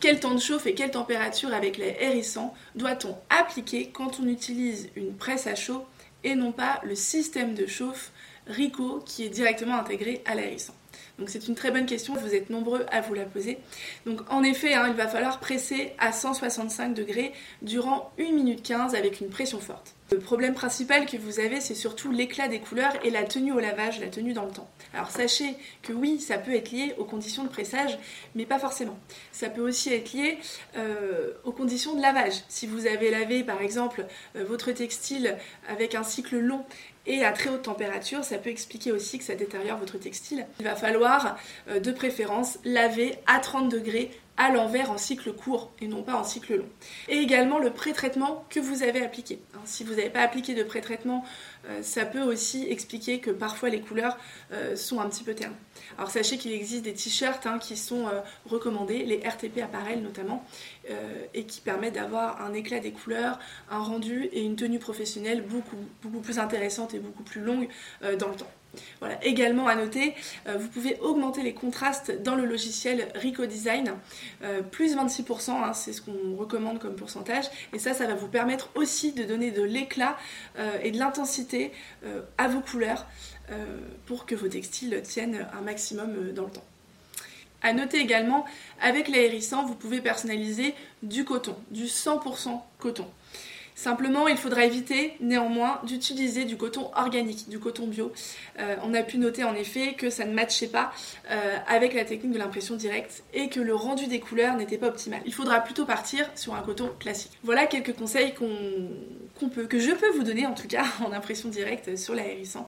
quel temps de chauffe et quelle température avec les hérissants doit-on appliquer quand on utilise une presse à chaud et non pas le système de chauffe RICO qui est directement intégré à l'hérissant donc c'est une très bonne question, vous êtes nombreux à vous la poser. Donc en effet, hein, il va falloir presser à 165 degrés durant 1 minute 15 avec une pression forte. Le problème principal que vous avez, c'est surtout l'éclat des couleurs et la tenue au lavage, la tenue dans le temps. Alors sachez que oui, ça peut être lié aux conditions de pressage, mais pas forcément. Ça peut aussi être lié euh, aux conditions de lavage. Si vous avez lavé par exemple euh, votre textile avec un cycle long et à très haute température, ça peut expliquer aussi que ça détériore votre textile. Falloir euh, de préférence laver à 30 degrés à l'envers en cycle court et non pas en cycle long. Et également le pré-traitement que vous avez appliqué. Hein, si vous n'avez pas appliqué de pré-traitement, euh, ça peut aussi expliquer que parfois les couleurs euh, sont un petit peu ternes. Alors sachez qu'il existe des t-shirts hein, qui sont recommandés, les RTP appareils notamment, et qui permettent d'avoir un éclat des couleurs, un rendu et une tenue professionnelle beaucoup, beaucoup plus intéressante et beaucoup plus longue dans le temps. Voilà. Également à noter, euh, vous pouvez augmenter les contrastes dans le logiciel Rico Design, euh, plus 26%, hein, c'est ce qu'on recommande comme pourcentage, et ça, ça va vous permettre aussi de donner de l'éclat euh, et de l'intensité à vos couleurs pour que vos textiles tiennent un maximum dans le temps. À noter également, avec l'aérissant, vous pouvez personnaliser du coton, du 100% coton. Simplement, il faudra éviter néanmoins d'utiliser du coton organique, du coton bio. Euh, on a pu noter en effet que ça ne matchait pas euh, avec la technique de l'impression directe et que le rendu des couleurs n'était pas optimal. Il faudra plutôt partir sur un coton classique. Voilà quelques conseils qu'on peut, que je peux vous donner en tout cas en impression directe sur l'aérissant.